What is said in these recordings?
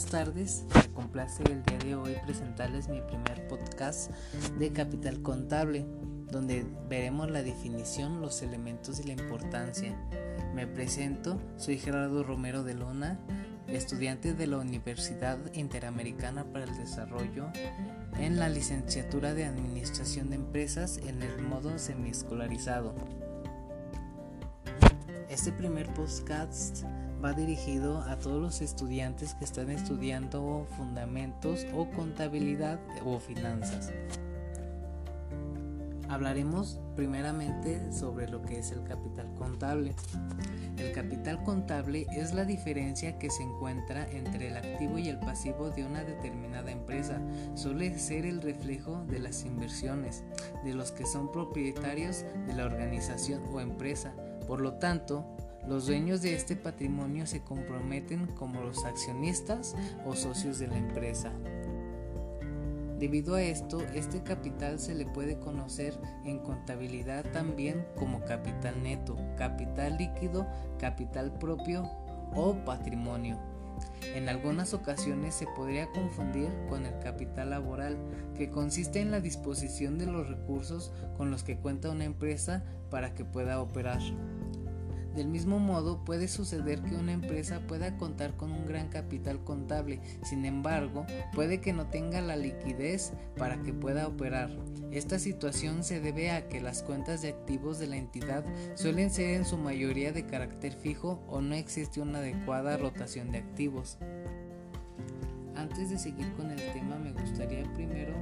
buenas tardes. Me complace el día de hoy presentarles mi primer podcast de Capital Contable, donde veremos la definición, los elementos y la importancia. Me presento, soy Gerardo Romero de Luna, estudiante de la Universidad Interamericana para el Desarrollo en la licenciatura de Administración de Empresas en el modo semiescolarizado. Este primer podcast va dirigido a todos los estudiantes que están estudiando fundamentos o contabilidad o finanzas. Hablaremos primeramente sobre lo que es el capital contable. El capital contable es la diferencia que se encuentra entre el activo y el pasivo de una determinada empresa. Suele ser el reflejo de las inversiones de los que son propietarios de la organización o empresa. Por lo tanto, los dueños de este patrimonio se comprometen como los accionistas o socios de la empresa. Debido a esto, este capital se le puede conocer en contabilidad también como capital neto, capital líquido, capital propio o patrimonio. En algunas ocasiones se podría confundir con el capital laboral, que consiste en la disposición de los recursos con los que cuenta una empresa para que pueda operar. Del mismo modo, puede suceder que una empresa pueda contar con un gran capital contable, sin embargo, puede que no tenga la liquidez para que pueda operar. Esta situación se debe a que las cuentas de activos de la entidad suelen ser en su mayoría de carácter fijo o no existe una adecuada rotación de activos. Antes de seguir con el tema, me gustaría primero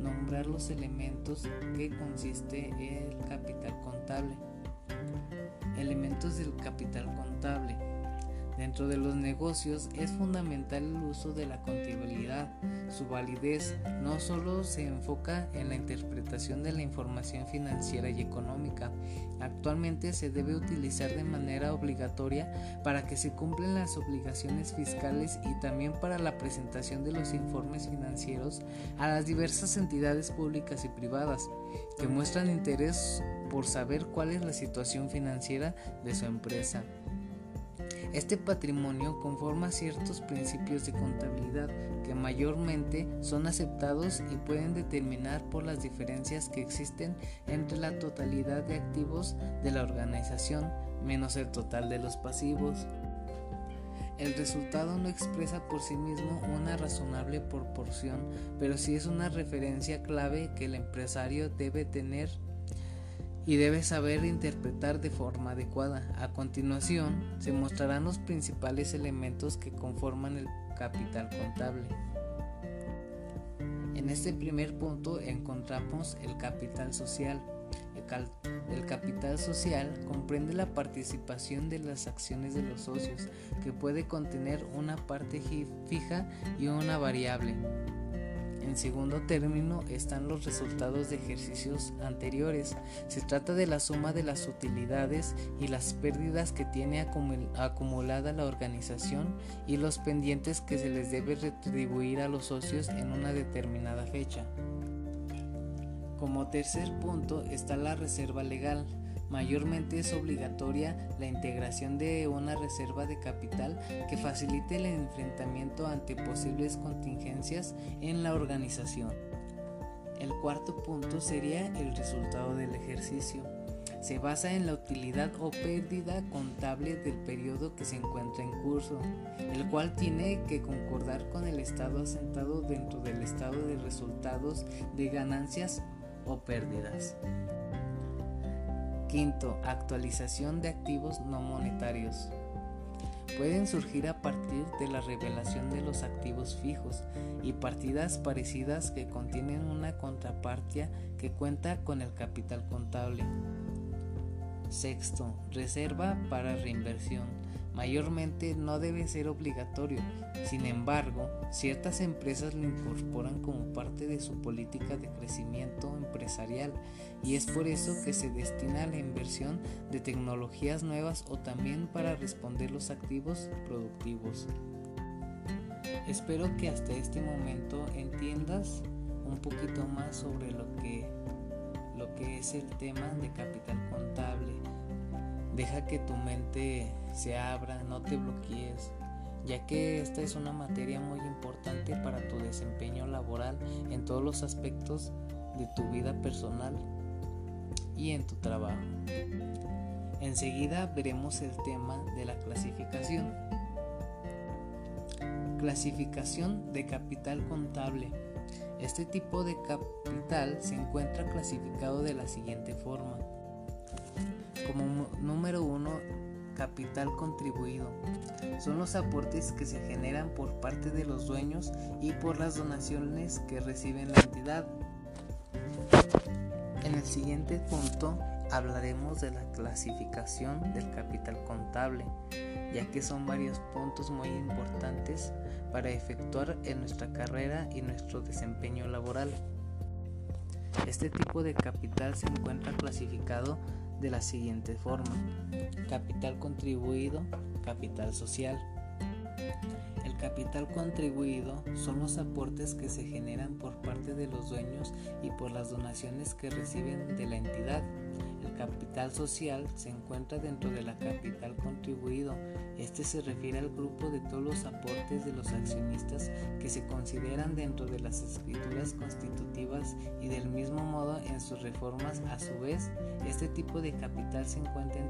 nombrar los elementos que consiste el capital contable. Elementos del capital contable. Dentro de los negocios es fundamental el uso de la contabilidad. Su validez no solo se enfoca en la interpretación de la información financiera y económica. Actualmente se debe utilizar de manera obligatoria para que se cumplan las obligaciones fiscales y también para la presentación de los informes financieros a las diversas entidades públicas y privadas que muestran interés por saber cuál es la situación financiera de su empresa. Este patrimonio conforma ciertos principios de contabilidad que mayormente son aceptados y pueden determinar por las diferencias que existen entre la totalidad de activos de la organización menos el total de los pasivos. El resultado no expresa por sí mismo una razonable proporción, pero sí es una referencia clave que el empresario debe tener y debe saber interpretar de forma adecuada. A continuación, se mostrarán los principales elementos que conforman el capital contable. En este primer punto encontramos el capital social. El, capital social comprende la participación de las acciones de los socios, que puede contener una parte fija y una variable. En segundo término están los resultados de ejercicios anteriores. Se trata de la suma de las utilidades y las pérdidas que tiene acumulada la organización y los pendientes que se les debe retribuir a los socios en una determinada fecha. Como tercer punto está la reserva legal. Mayormente es obligatoria la integración de una reserva de capital que facilite el enfrentamiento ante posibles contingencias en la organización. El cuarto punto sería el resultado del ejercicio. Se basa en la utilidad o pérdida contable del periodo que se encuentra en curso, el cual tiene que concordar con el estado asentado dentro del estado de resultados de ganancias o pérdidas. Quinto, actualización de activos no monetarios. Pueden surgir a partir de la revelación de los activos fijos y partidas parecidas que contienen una contrapartida que cuenta con el capital contable. Sexto, reserva para reinversión mayormente no debe ser obligatorio. Sin embargo, ciertas empresas lo incorporan como parte de su política de crecimiento empresarial y es por eso que se destina a la inversión de tecnologías nuevas o también para responder los activos productivos. Espero que hasta este momento entiendas un poquito más sobre lo que, lo que es el tema de capital contable Deja que tu mente se abra, no te bloquees. ya que esta es una materia muy importante para tu desempeño laboral en todos los aspectos de tu vida personal y en tu trabajo. Enseguida veremos el tema de la clasificación. Clasificación de capital contable. Este tipo de capital se encuentra clasificado de la siguiente forma. Como número 1, capital contribuido. Son los aportes que se generan por parte de los dueños y por las donaciones que reciben la entidad. En el siguiente punto hablaremos de la clasificación del capital contable, ya que son varios puntos muy importantes para efectuar en nuestra carrera y nuestro desempeño laboral. Este tipo de capital se encuentra clasificado de la siguiente forma. Capital contribuido, capital social. El capital contribuido son los aportes que se generan por parte de los dueños y por las donaciones que reciben de la entidad. Capital social se encuentra dentro de la capital contribuido. Este se refiere al grupo de todos los aportes de los accionistas que se consideran dentro de las escrituras constitutivas y del mismo modo en sus reformas. A su vez, este tipo de capital se encuentra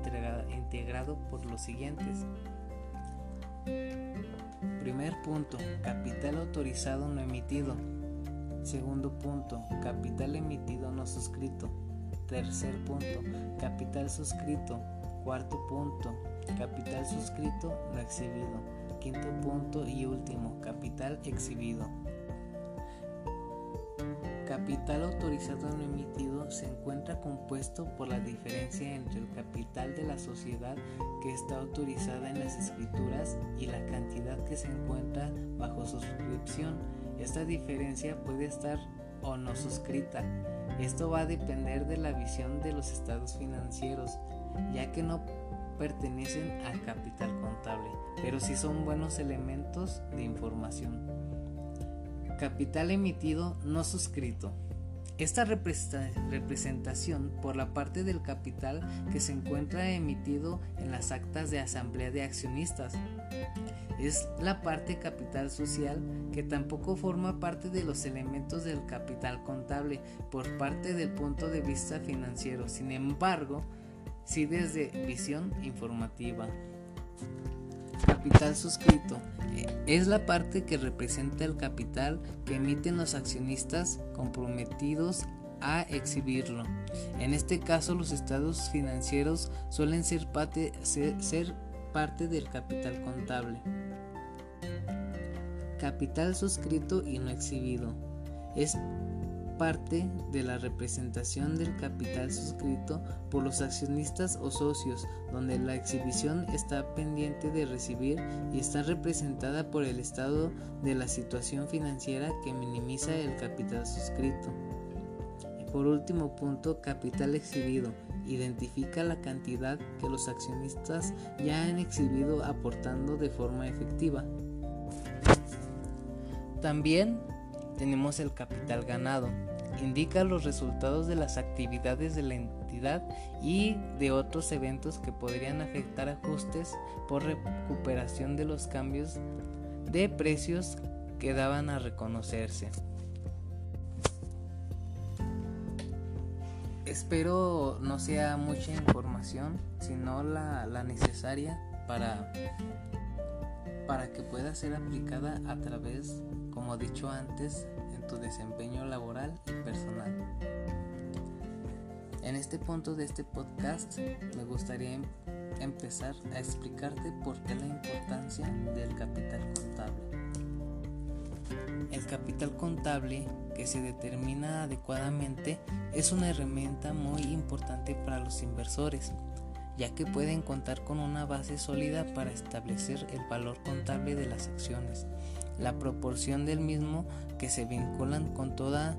integrado por los siguientes. Primer punto, capital autorizado no emitido. Segundo punto, capital emitido no suscrito. Tercer punto, capital suscrito. Cuarto punto, capital suscrito no exhibido. Quinto punto y último, capital exhibido. Capital autorizado no emitido se encuentra compuesto por la diferencia entre el capital de la sociedad que está autorizada en las escrituras y la cantidad que se encuentra bajo suscripción. Esta diferencia puede estar o no suscrita. Esto va a depender de la visión de los estados financieros, ya que no pertenecen al capital contable, pero sí son buenos elementos de información. Capital emitido no suscrito. Esta representación por la parte del capital que se encuentra emitido en las actas de asamblea de accionistas es la parte capital social que tampoco forma parte de los elementos del capital contable por parte del punto de vista financiero, sin embargo, sí desde visión informativa. Capital suscrito eh, es la parte que representa el capital que emiten los accionistas comprometidos a exhibirlo. En este caso los estados financieros suelen ser parte, ser parte del capital contable. Capital suscrito y no exhibido. Es parte de la representación del capital suscrito por los accionistas o socios, donde la exhibición está pendiente de recibir y está representada por el estado de la situación financiera que minimiza el capital suscrito. Por último punto, capital exhibido. Identifica la cantidad que los accionistas ya han exhibido aportando de forma efectiva. También tenemos el capital ganado. Indica los resultados de las actividades de la entidad y de otros eventos que podrían afectar ajustes por recuperación de los cambios de precios que daban a reconocerse. Espero no sea mucha información, sino la, necesaria para, para que pueda ser aplicada a través, como dicho antes, tu desempeño laboral y personal. En este punto de este podcast me gustaría em-, empezar a explicarte por qué la importancia del capital contable. El capital contable que se determina adecuadamente es una herramienta muy importante para los inversores, ya que pueden contar con una base sólida para establecer el valor contable de las acciones la proporción del mismo que se vinculan con toda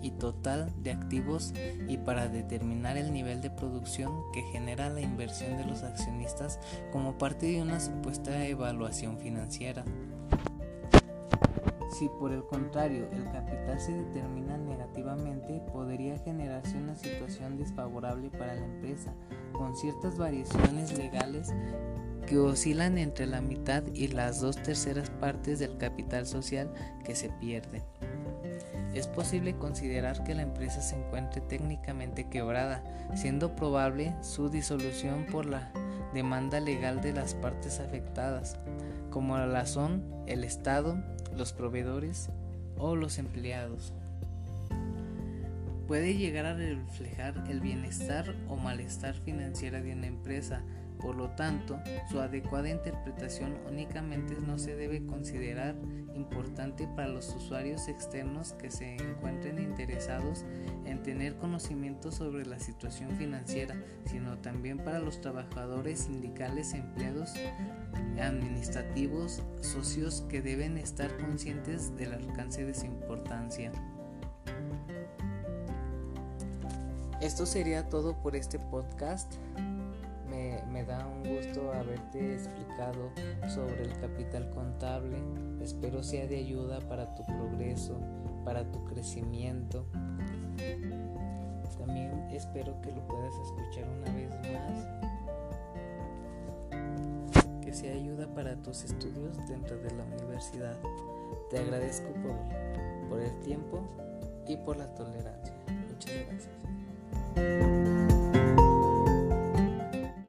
y total de activos y para determinar el nivel de producción que genera la inversión de los accionistas como parte de una supuesta evaluación financiera. Si por el contrario el capital se determina negativamente, podría generarse una situación desfavorable para la empresa, con ciertas variaciones legales que oscilan entre la mitad y las dos terceras partes del capital social que se pierde. Es posible considerar que la empresa se encuentre técnicamente quebrada, siendo probable su disolución por la demanda legal de las partes afectadas, como la son el Estado, los proveedores o los empleados. Puede llegar a reflejar el bienestar o malestar financiero de una empresa, por lo tanto, su adecuada interpretación únicamente no se debe considerar importante para los usuarios externos que se encuentren interesados en tener conocimiento sobre la situación financiera, sino también para los trabajadores sindicales, empleados administrativos, socios que deben estar conscientes del alcance de su importancia. Esto sería todo por este podcast me, da un gusto haberte explicado sobre el capital contable. Espero sea de ayuda para tu progreso, para tu crecimiento. También espero que lo puedas escuchar una vez más. Que sea ayuda para tus estudios dentro de la universidad. Te agradezco por, por el tiempo y por la tolerancia. Muchas gracias. Música